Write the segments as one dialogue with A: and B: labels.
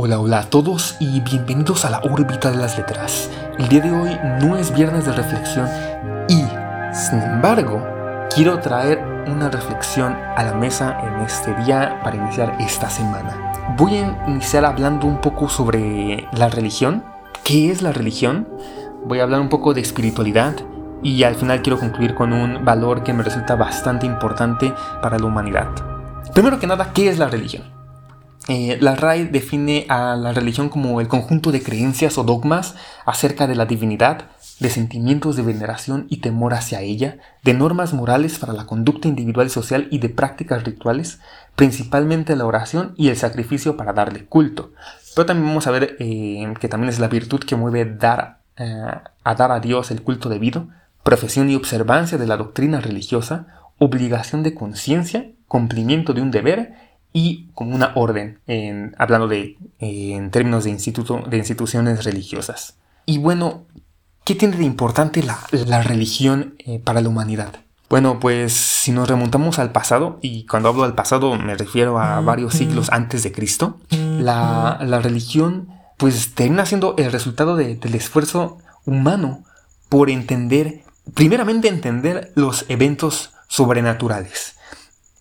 A: Hola, hola a todos y bienvenidos a la órbita de las letras. El día de hoy no es viernes de reflexión y, sin embargo, quiero traer una reflexión a la mesa en este día para iniciar esta semana. Voy a iniciar hablando un poco sobre la religión. ¿Qué es la religión? Voy a hablar un poco de espiritualidad y al final quiero concluir con un valor que me resulta bastante importante para la humanidad. Primero que nada, ¿qué es la religión? Eh, la RAI define a la religión como el conjunto de creencias o dogmas acerca de la divinidad, de sentimientos de veneración y temor hacia ella, de normas morales para la conducta individual y social y de prácticas rituales, principalmente la oración y el sacrificio para darle culto. Pero también vamos a ver eh, que también es la virtud que mueve dar, eh, a dar a Dios el culto debido, profesión y observancia de la doctrina religiosa, obligación de conciencia, cumplimiento de un deber y como una orden, en, hablando de, en términos de, instituto, de instituciones religiosas. Y bueno, ¿qué tiene de importante la, la religión eh, para la humanidad? Bueno, pues si nos remontamos al pasado, y cuando hablo del pasado me refiero a varios siglos antes de Cristo, la, la religión pues termina siendo el resultado de, del esfuerzo humano por entender, primeramente entender los eventos sobrenaturales.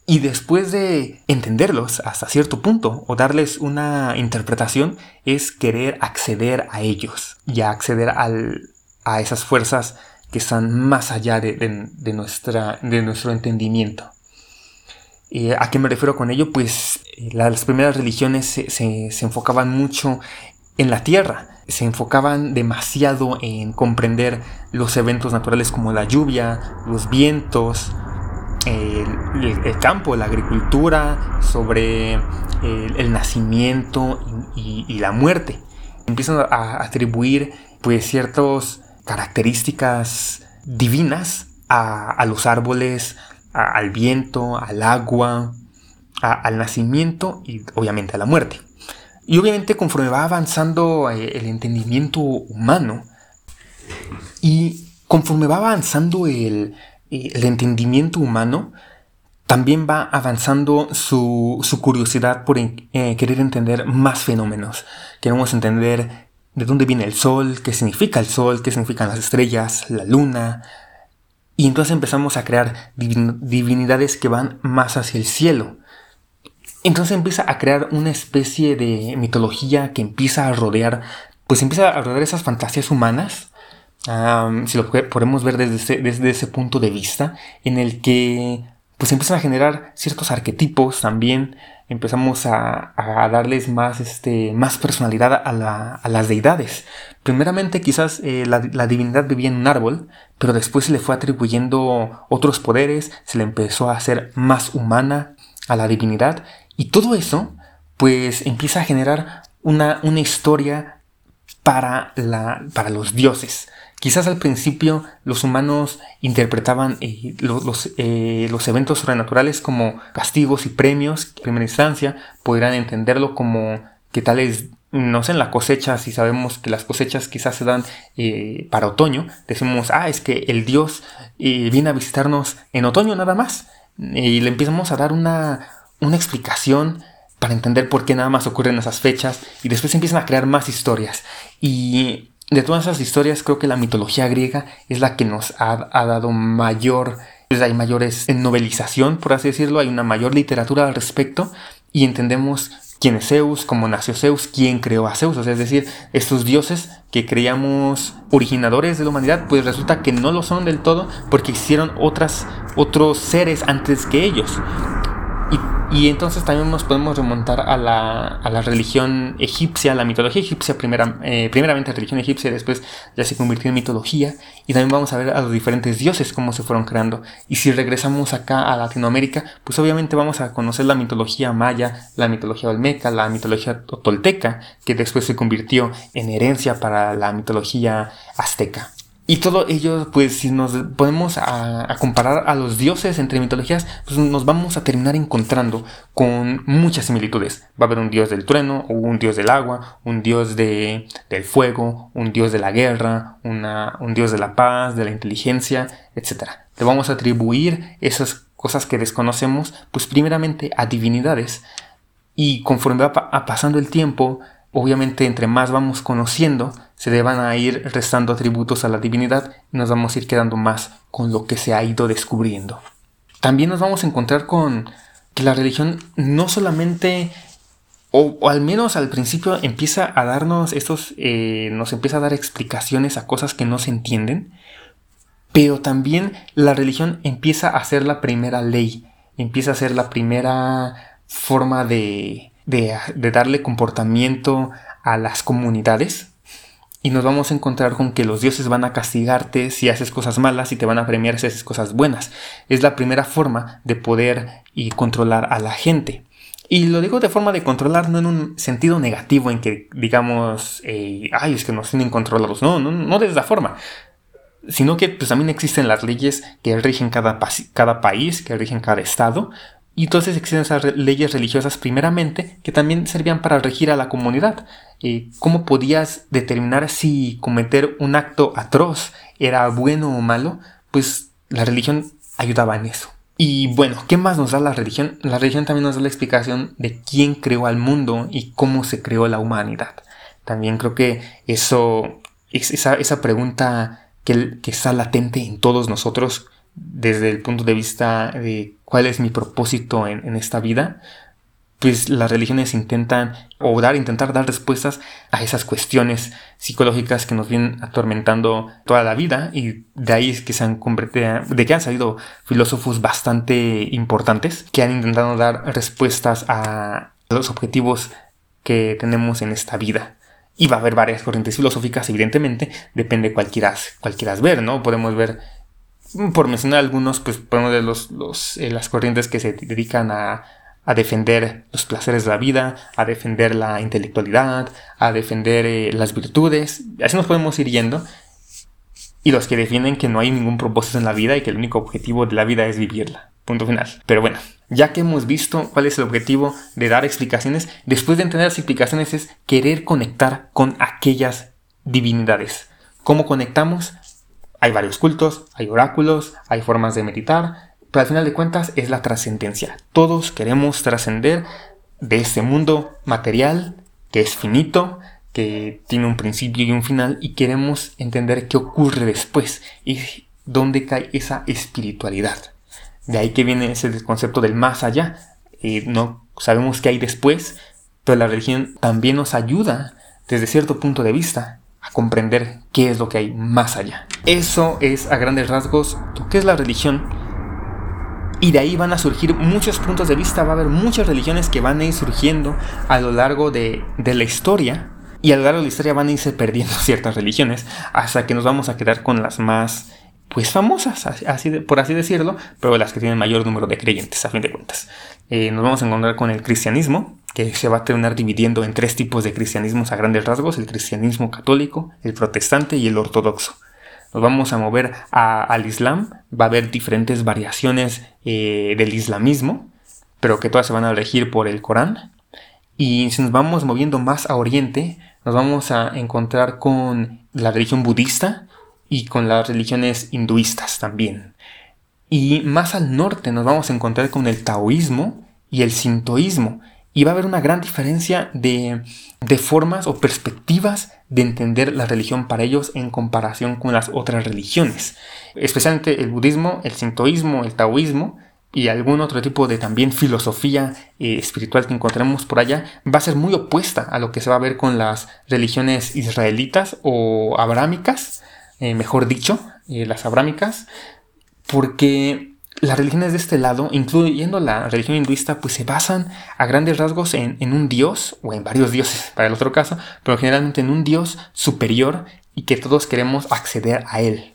A: Y después de entenderlos hasta cierto punto o darles una interpretación, es querer acceder a ellos y acceder a esas fuerzas que están más allá de, nuestra, de nuestro entendimiento. Eh, ¿A qué me refiero con ello? Pues eh, las primeras religiones se, se enfocaban mucho en la tierra, se enfocaban demasiado en comprender los eventos naturales como la lluvia, los vientos, el, campo, la agricultura, sobre el, nacimiento y, la muerte. Empiezan a atribuir pues ciertas características divinas a, los árboles, al viento, al agua, al nacimiento y obviamente a la muerte. Y obviamente conforme va avanzando eh, el entendimiento humano y conforme va avanzando el, el entendimiento humano, también va avanzando su, curiosidad por eh, querer entender más fenómenos. Queremos entender de dónde viene el sol, qué significa el sol, qué significan las estrellas, la luna. Y entonces empezamos a crear divinidades que van más hacia el cielo. Entonces empieza a crear una especie de mitología que empieza a rodear, pues empieza a rodear esas fantasías humanas si lo podemos ver desde ese, desde ese punto de vista, en el que pues empiezan a generar ciertos arquetipos también, empezamos a, darles más, este, más personalidad a, las deidades. Primeramente quizás eh, la, la, divinidad vivía en un árbol, pero después se le fue atribuyendo otros poderes, se le empezó a hacer más humana a la divinidad, y todo eso pues empieza a generar una, una historia para, la, para los dioses. Quizás al principio los humanos interpretaban eh, los, eh, los, eventos sobrenaturales como castigos y premios. En primera instancia podrían entenderlo como que tales, no sé, en la cosecha, si sabemos que las cosechas quizás se dan eh, para otoño, decimos, ah, es que el dios viene a visitarnos en otoño nada más. Y le empezamos a dar una, una explicación para entender por qué nada más ocurren esas fechas y después empiezan a crear más historias. Y de todas esas historias, creo que la mitología griega es la que nos ha, dado mayor, pues hay mayores en novelización, por así decirlo, hay una mayor literatura al respecto y entendemos quién es Zeus, cómo nació Zeus, quién creó a Zeus, es decir, estos dioses que creíamos originadores de la humanidad, pues resulta que no lo son del todo porque hicieron otras, otros seres antes que ellos. Y entonces también nos podemos remontar a la, a la religión egipcia, la mitología egipcia, primera, eh, primeramente religión egipcia, después ya se convirtió en mitología, y también vamos a ver a los diferentes dioses, cómo se fueron creando. Y si regresamos acá a Latinoamérica, pues obviamente vamos a conocer la mitología maya, la mitología olmeca, la mitología tolteca, que después se convirtió en herencia para la mitología azteca. Y todo ello, pues si nos ponemos a, comparar a los dioses entre mitologías, pues nos vamos a terminar encontrando con muchas similitudes. Va a haber un dios del trueno, un dios del agua, un dios de, del fuego, un dios de la guerra, una, un dios de la paz, de la inteligencia, etc. Le vamos a atribuir esas cosas que desconocemos, pues primeramente a divinidades. Y conforme va pasando el tiempo, obviamente entre más vamos conociendo, se le van a ir restando atributos a la divinidad y nos vamos a ir quedando más con lo que se ha ido descubriendo. También nos vamos a encontrar con que la religión no solamente, o, al menos al principio empieza a darnos estos, eh, nos empieza a dar explicaciones a cosas que no se entienden, pero también la religión empieza a ser la primera ley, empieza a ser la primera forma de, de, darle comportamiento a las comunidades. Y nos vamos a encontrar con que los dioses van a castigarte si haces cosas malas y te van a premiar si haces cosas buenas. Es la primera forma de poder y controlar a la gente. Y lo digo de forma de controlar, no en un sentido negativo, en que digamos, eh, ay, es que nos tienen controlados. No, no, no de esa forma. Sino que pues, también existen las leyes que rigen cada, cada país, que rigen cada estado, y entonces existen esas leyes religiosas primeramente que también servían para regir a la comunidad. Eh, ¿Cómo podías determinar si cometer un acto atroz era bueno o malo? Pues la religión ayudaba en eso. Y bueno, ¿qué más nos da la religión? La religión también nos da la explicación de quién creó al mundo y cómo se creó la humanidad. También creo que eso, esa, esa pregunta que, que está latente en todos nosotros, desde el punto de vista de cuál es mi propósito en, esta vida, pues las religiones intentan o intentar dar respuestas a esas cuestiones psicológicas que nos vienen atormentando toda la vida y de ahí es que se han convertido, de que han salido filósofos bastante importantes que han intentado dar respuestas a los objetivos que tenemos en esta vida. Y va a haber varias corrientes filosóficas, evidentemente, depende quieras, cuál quieras ver, ¿no? Podemos ver por mencionar algunos, pues podemos ver los, eh, las corrientes que se dedican a, defender los placeres de la vida, a defender la intelectualidad, a defender eh, las virtudes. Así nos podemos ir yendo. Y los que defienden que no hay ningún propósito en la vida y que el único objetivo de la vida es vivirla. Punto final. Pero bueno, ya que hemos visto cuál es el objetivo de dar explicaciones, después de entender las explicaciones es querer conectar con aquellas divinidades. ¿Cómo conectamos? Hay varios cultos, hay oráculos, hay formas de meditar, pero al final de cuentas es la trascendencia. Todos queremos trascender de este mundo material que es finito, que tiene un principio y un final y queremos entender qué ocurre después y dónde cae esa espiritualidad. De ahí que viene ese concepto del más allá. y no sabemos qué hay después, pero la religión también nos ayuda desde cierto punto de vista comprender qué es lo que hay más allá. Eso es a grandes rasgos lo que es la religión. Y de ahí van a surgir muchos puntos de vista, va a haber muchas religiones que van a ir surgiendo a lo largo de, la historia. Y a lo largo de la historia van a irse perdiendo ciertas religiones hasta que nos vamos a quedar con las más pues famosas, así por así decirlo, pero las que tienen mayor número de creyentes, a fin de cuentas. Eh, nos vamos a encontrar con el cristianismo, que se va a terminar dividiendo en tres tipos de cristianismos a grandes rasgos, el cristianismo católico, el protestante y el ortodoxo. Nos vamos a mover al Islam, va a haber diferentes variaciones eh, del islamismo, pero que todas se van a elegir por el Corán. Y si nos vamos moviendo más a Oriente, nos vamos a encontrar con la religión budista y con las religiones hinduistas también. Y más al norte nos vamos a encontrar con el taoísmo y el sintoísmo, y va a haber una gran diferencia de, formas o perspectivas de entender la religión para ellos en comparación con las otras religiones. Especialmente el budismo, el sintoísmo, el taoísmo y algún otro tipo de también filosofía eh, espiritual que encontremos por allá va a ser muy opuesta a lo que se va a ver con las religiones israelitas o abrámicas, eh, mejor dicho, eh, las abrámicas, porque las religiones de este lado, incluyendo la religión hinduista, pues se basan a grandes rasgos en, un dios, o en varios dioses para el otro caso, pero generalmente en un dios superior y que todos queremos acceder a él.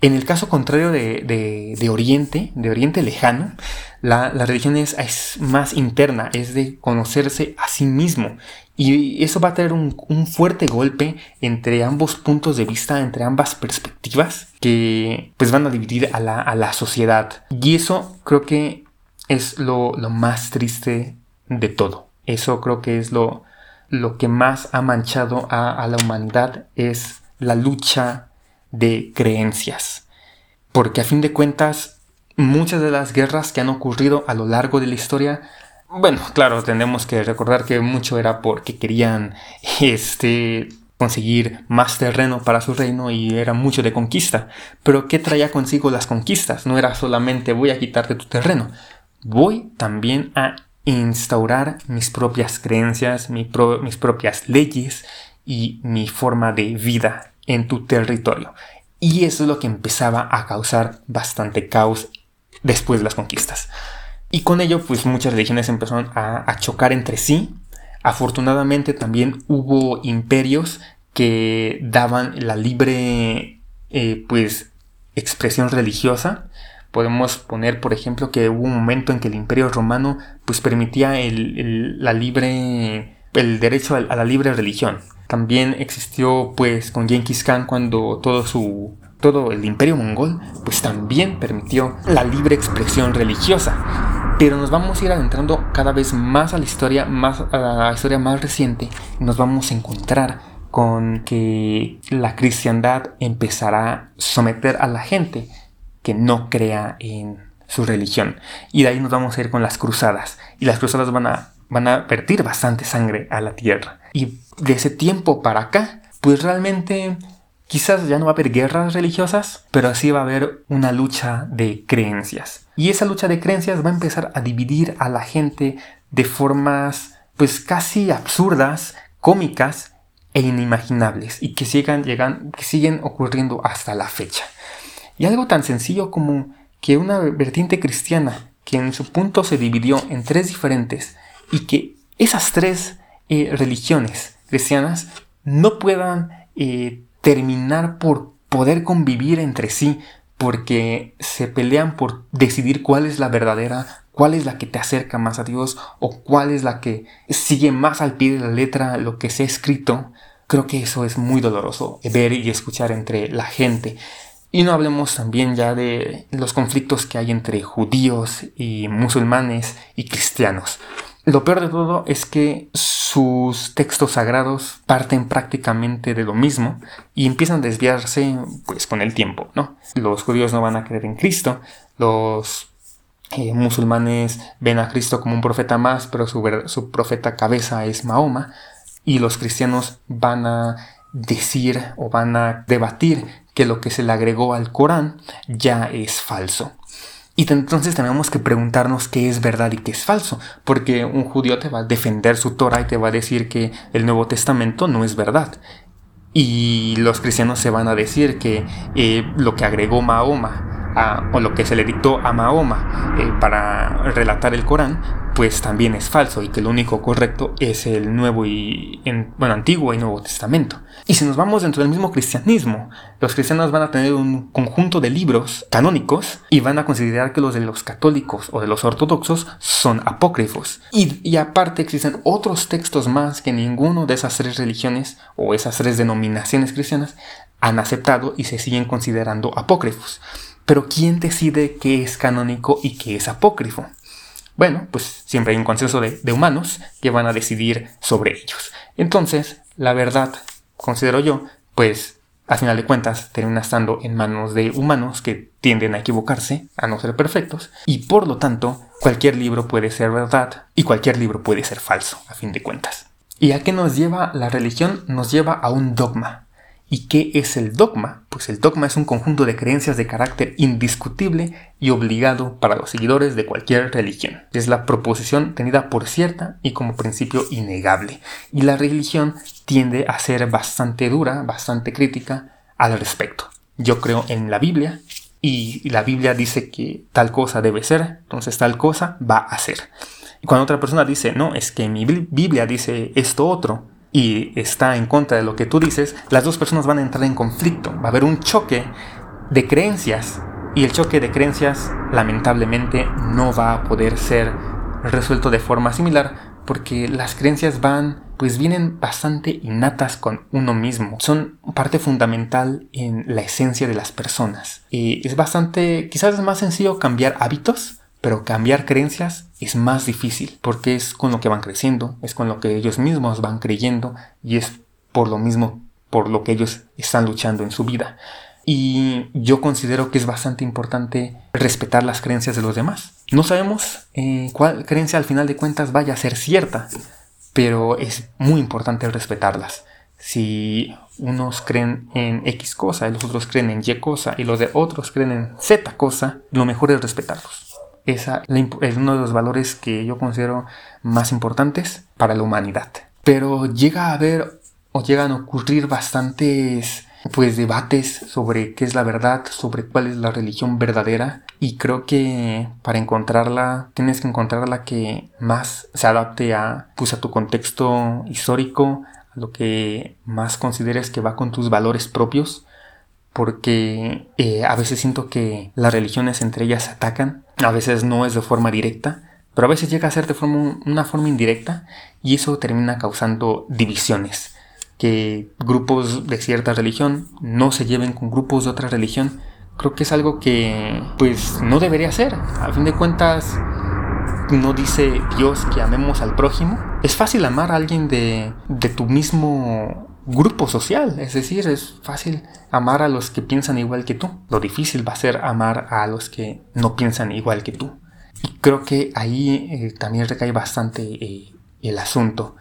A: En el caso contrario de, Oriente, de Oriente lejano, la, religión es, más interna, es de conocerse a sí mismo. Y eso va a tener un, fuerte golpe entre ambos puntos de vista, entre ambas perspectivas, que pues van a dividir a la, sociedad. Y eso creo que es lo, más triste de todo. Eso creo que es lo, lo que más ha manchado a, a la humanidad, es la lucha de creencias. Porque a fin de cuentas, muchas de las guerras que han ocurrido a lo largo de la historia Bueno, claro, tenemos que recordar que mucho era porque querían este conseguir más terreno para su reino y era mucho de conquista. Pero ¿qué traía consigo las conquistas? No era solamente voy a quitarte tu terreno, voy también a instaurar mis propias creencias, mis propias leyes y mi forma de vida en tu territorio. Y eso es lo que empezaba a causar bastante caos después de las conquistas. Y con ello, pues muchas religiones empezaron a, chocar entre sí. Afortunadamente también hubo imperios que daban la libre, eh, pues, expresión religiosa Podemos poner, por ejemplo, que hubo un momento en que el Imperio Romano pues permitía el, la libre, el derecho a, la libre religión. También existió pues con Genghis Khan cuando todo su todo el Imperio mongol pues también permitió la libre expresión religiosa. Pero nos vamos a ir adentrando cada vez más a la historia, más a la historia más reciente nos vamos a encontrar con que la cristiandad empezará a someter a la gente que no crea en su religión. Y de ahí nos vamos a ir con las cruzadas. Y las cruzadas van a, van a vertir bastante sangre a la tierra. Y de ese tiempo para acá, pues realmente quizás ya no va a haber guerras religiosas, pero así va a haber una lucha de creencias. Y esa lucha de creencias va a empezar a dividir a la gente de formas pues casi absurdas, cómicas e inimaginables y que sigan, llegan, que siguen ocurriendo hasta la fecha. Y algo tan sencillo como que una vertiente cristiana que en su punto se dividió en tres diferentes y que esas tres eh, religiones cristianas no puedan eh, terminar por poder convivir entre sí porque se pelean por decidir cuál es la verdadera, cuál es la que te acerca más a Dios o cuál es la que sigue más al pie de la letra lo que se ha escrito. Creo que eso es muy doloroso ver y escuchar entre la gente. Y no hablemos también ya de los conflictos que hay entre judíos y musulmanes y cristianos. Lo peor de todo es que sus textos sagrados parten prácticamente de lo mismo y empiezan a desviarse pues con el tiempo, ¿no? Los judíos no van a creer en Cristo, los eh, musulmanes ven a Cristo como un profeta más, pero su, su profeta cabeza es Mahoma, y los cristianos van a decir o van a debatir que lo que se le agregó al Corán ya es falso. Y entonces tenemos que preguntarnos qué es verdad y qué es falso, porque un judío te va a defender su Torah y te va a decir que el Nuevo Testamento no es verdad. Y los cristianos se van a decir que eh, lo que agregó Mahoma o lo que se le dictó a Mahoma eh, para relatar el Corán, pues también es falso y que lo único correcto es el Nuevo y bueno, Antiguo y Nuevo Testamento. Y si nos vamos dentro del mismo cristianismo, los cristianos van a tener un conjunto de libros canónicos y van a considerar que los de los católicos o de los ortodoxos son apócrifos. Y, y aparte existen otros textos más que ninguno de esas tres religiones o esas tres denominaciones cristianas han aceptado y se siguen considerando apócrifos. Pero ¿quién decide qué es canónico y qué es apócrifo? Bueno, pues siempre hay un consenso de, humanos que van a decidir sobre ellos. Entonces, la verdad, considero yo, pues a final de cuentas termina estando en manos de humanos que tienden a equivocarse, a no ser perfectos, y por lo tanto cualquier libro puede ser verdad y cualquier libro puede ser falso, a fin de cuentas. ¿Y a qué nos lleva la religión? Nos lleva a un dogma, ¿Y qué es el dogma? Pues el dogma es un conjunto de creencias de carácter indiscutible y obligado para los seguidores de cualquier religión. Es la proposición tenida por cierta y como principio innegable. Y la religión tiende a ser bastante dura, bastante crítica al respecto. Yo creo en la Biblia y la Biblia dice que tal cosa debe ser, entonces tal cosa va a ser. Y cuando otra persona dice, no, es que mi Biblia dice esto otro, y está en contra de lo que tú dices, las dos personas van a entrar en conflicto. Va a haber un choque de creencias y el choque de creencias lamentablemente no va a poder ser resuelto de forma similar porque las creencias van pues vienen bastante innatas con uno mismo. Son parte fundamental en la esencia de las personas. Y es bastante, quizás es más sencillo cambiar hábitos, pero cambiar creencias es más difícil porque es con lo que van creciendo, es con lo que ellos mismos van creyendo y es por lo mismo por lo que ellos están luchando en su vida. y yo considero que es bastante importante respetar las creencias de los demás. No sabemos eh, cuál creencia al final de cuentas vaya a ser cierta, pero es muy importante respetarlas. Si unos creen en X cosa los otros creen en Y cosa y los de otros creen en Z cosa, lo mejor es respetarlos. Esa es uno de los valores que yo considero más importantes para la humanidad. Pero llega a haber o llegan a ocurrir bastantes pues debates sobre qué es la verdad, sobre cuál es la religión verdadera y creo que para encontrarla tienes que encontrar la que más se adapte a pues a tu contexto histórico, a lo que más consideres que va con tus valores propios porque eh, a veces siento que las religiones entre ellas atacan, a veces no es de forma directa, pero a veces llega a ser de forma, una forma indirecta y eso termina causando divisiones que grupos de cierta religión no se lleven con grupos de otra religión, creo que es algo que pues no debería ser. A fin de cuentas, no dice Dios que amemos al prójimo. Es fácil amar a alguien de, de tu mismo grupo social, es decir, es fácil amar a los que piensan igual que tú. Lo difícil va a ser amar a los que no piensan igual que tú. Y creo que ahí eh, también recae bastante eh, el asunto.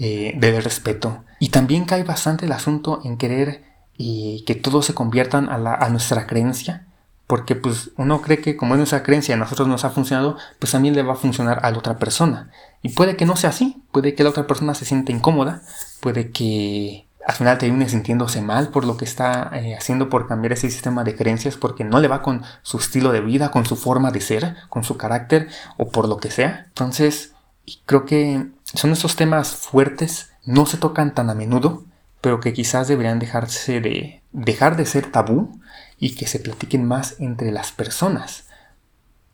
A: Eh, del respeto. Y también cae bastante el asunto en querer que todos se conviertan a, nuestra creencia, porque pues uno cree que como es nuestra creencia a nosotros nos ha funcionado, pues también le va a funcionar a la otra persona. Y puede que no sea así, puede que la otra persona se sienta incómoda, puede que al final termine sintiéndose mal por lo que está eh, haciendo por cambiar ese sistema de creencias porque no le va con su estilo de vida, con su forma de ser, con su carácter o por lo que sea. Entonces, creo que son esos temas fuertes, no se tocan tan a menudo, pero que quizás deberían dejarse de dejar de ser tabú y que se platiquen más entre las personas.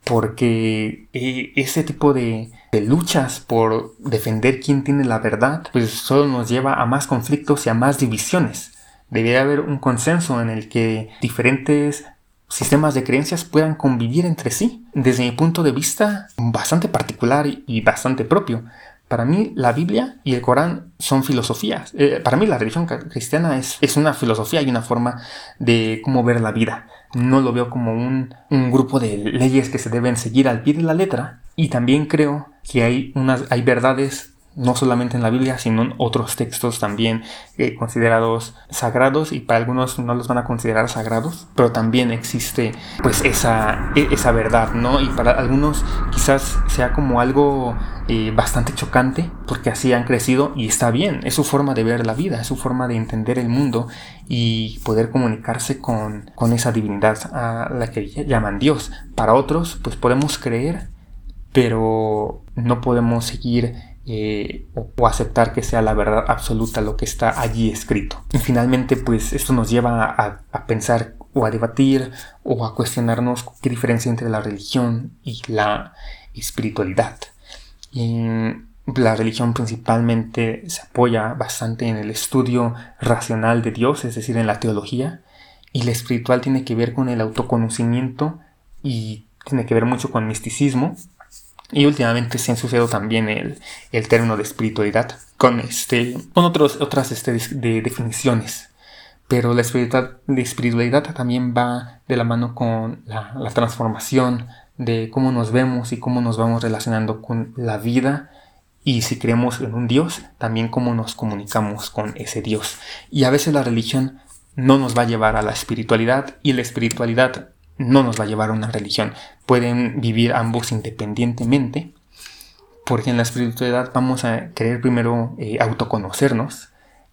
A: Porque eh, ese tipo de, de, luchas por defender quién tiene la verdad, pues solo nos lleva a más conflictos y a más divisiones. Debería haber un consenso en el que diferentes sistemas de creencias puedan convivir entre sí. Desde mi punto de vista, bastante particular y bastante propio. Para mí la Biblia y el Corán son filosofías. Eh, para mí la religión cristiana es, es, una filosofía y una forma de cómo ver la vida. No lo veo como un, un, grupo de leyes que se deben seguir al pie de la letra. Y también creo que hay, unas, hay verdades no solamente en la Biblia, sino en otros textos también eh, considerados sagrados y para algunos no los van a considerar sagrados, pero también existe pues esa, e, esa verdad, ¿no? Y para algunos quizás sea como algo eh, bastante chocante porque así han crecido y está bien, es su forma de ver la vida, es su forma de entender el mundo y poder comunicarse con, con esa divinidad a la que llaman Dios. Para otros pues podemos creer, pero no podemos seguir eh, o, aceptar que sea la verdad absoluta lo que está allí escrito. Y finalmente, pues esto nos lleva a, pensar o a debatir o a cuestionarnos qué diferencia entre la religión y la espiritualidad. la religión principalmente se apoya bastante en el estudio racional de Dios, es decir, en la teología, y la espiritual tiene que ver con el autoconocimiento y tiene que ver mucho con misticismo y últimamente se ha ensuciado también el, el término de espiritualidad con, este, con otros, otras este, de definiciones. Pero la espiritualidad, la espiritualidad también va de la mano con la, la transformación de cómo nos vemos y cómo nos vamos relacionando con la vida y si creemos en un Dios, también cómo nos comunicamos con ese Dios. Y a veces la religión no nos va a llevar a la espiritualidad y la espiritualidad no nos va a llevar a una religión. Pueden vivir ambos independientemente, porque en la espiritualidad vamos a querer primero eh, autoconocernos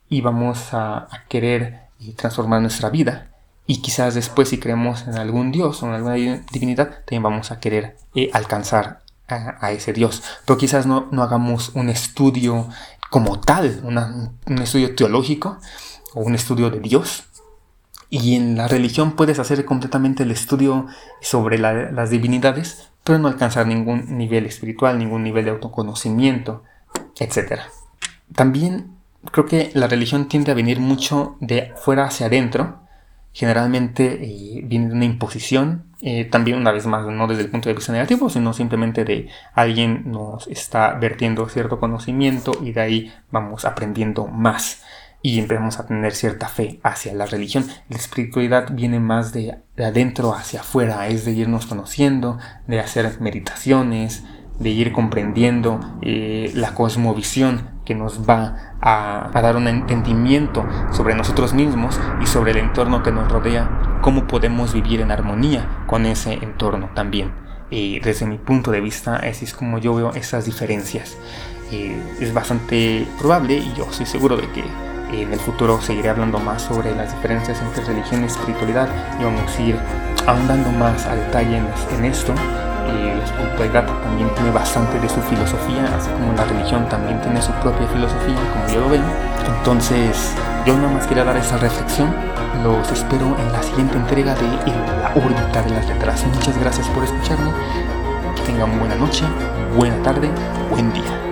A: y vamos a, querer eh, transformar nuestra vida. Y quizás después si creemos en algún Dios o en alguna divinidad, también vamos a querer eh, alcanzar a, ese Dios. Pero quizás no, no, hagamos un estudio como tal, un estudio teológico o un estudio de Dios, y en la religión puedes hacer completamente el estudio sobre las divinidades, pero no alcanzar ningún nivel espiritual, ningún nivel de autoconocimiento, etc. También creo que la religión tiende a venir mucho de fuera hacia adentro. Generalmente eh, viene de una imposición, eh, también una vez más no desde el punto de vista negativo, sino simplemente de alguien nos está vertiendo cierto conocimiento y de ahí vamos aprendiendo más. Y empezamos a tener cierta fe hacia la religión. La espiritualidad viene más de, adentro hacia afuera, es de irnos conociendo, de hacer meditaciones, de ir comprendiendo eh, la cosmovisión que nos va a, dar un entendimiento sobre nosotros mismos y sobre el entorno que nos rodea, cómo podemos vivir en armonía con ese entorno también. Y desde mi punto de vista, así es como yo veo esas diferencias. es bastante probable y yo estoy seguro de que en el futuro seguiré hablando más sobre las diferencias entre religión y espiritualidad y vamos a ir ahondando más a detalle en, esto. Y la espiritualidad también tiene bastante de su filosofía, así como la religión también tiene su propia filosofía, como yo lo veo. Entonces, yo nada más quería dar esa reflexión. Los espero en la siguiente entrega de La órbita de las letras. Muchas gracias por escucharme. Que tengan buena noche, buena tarde, buen día.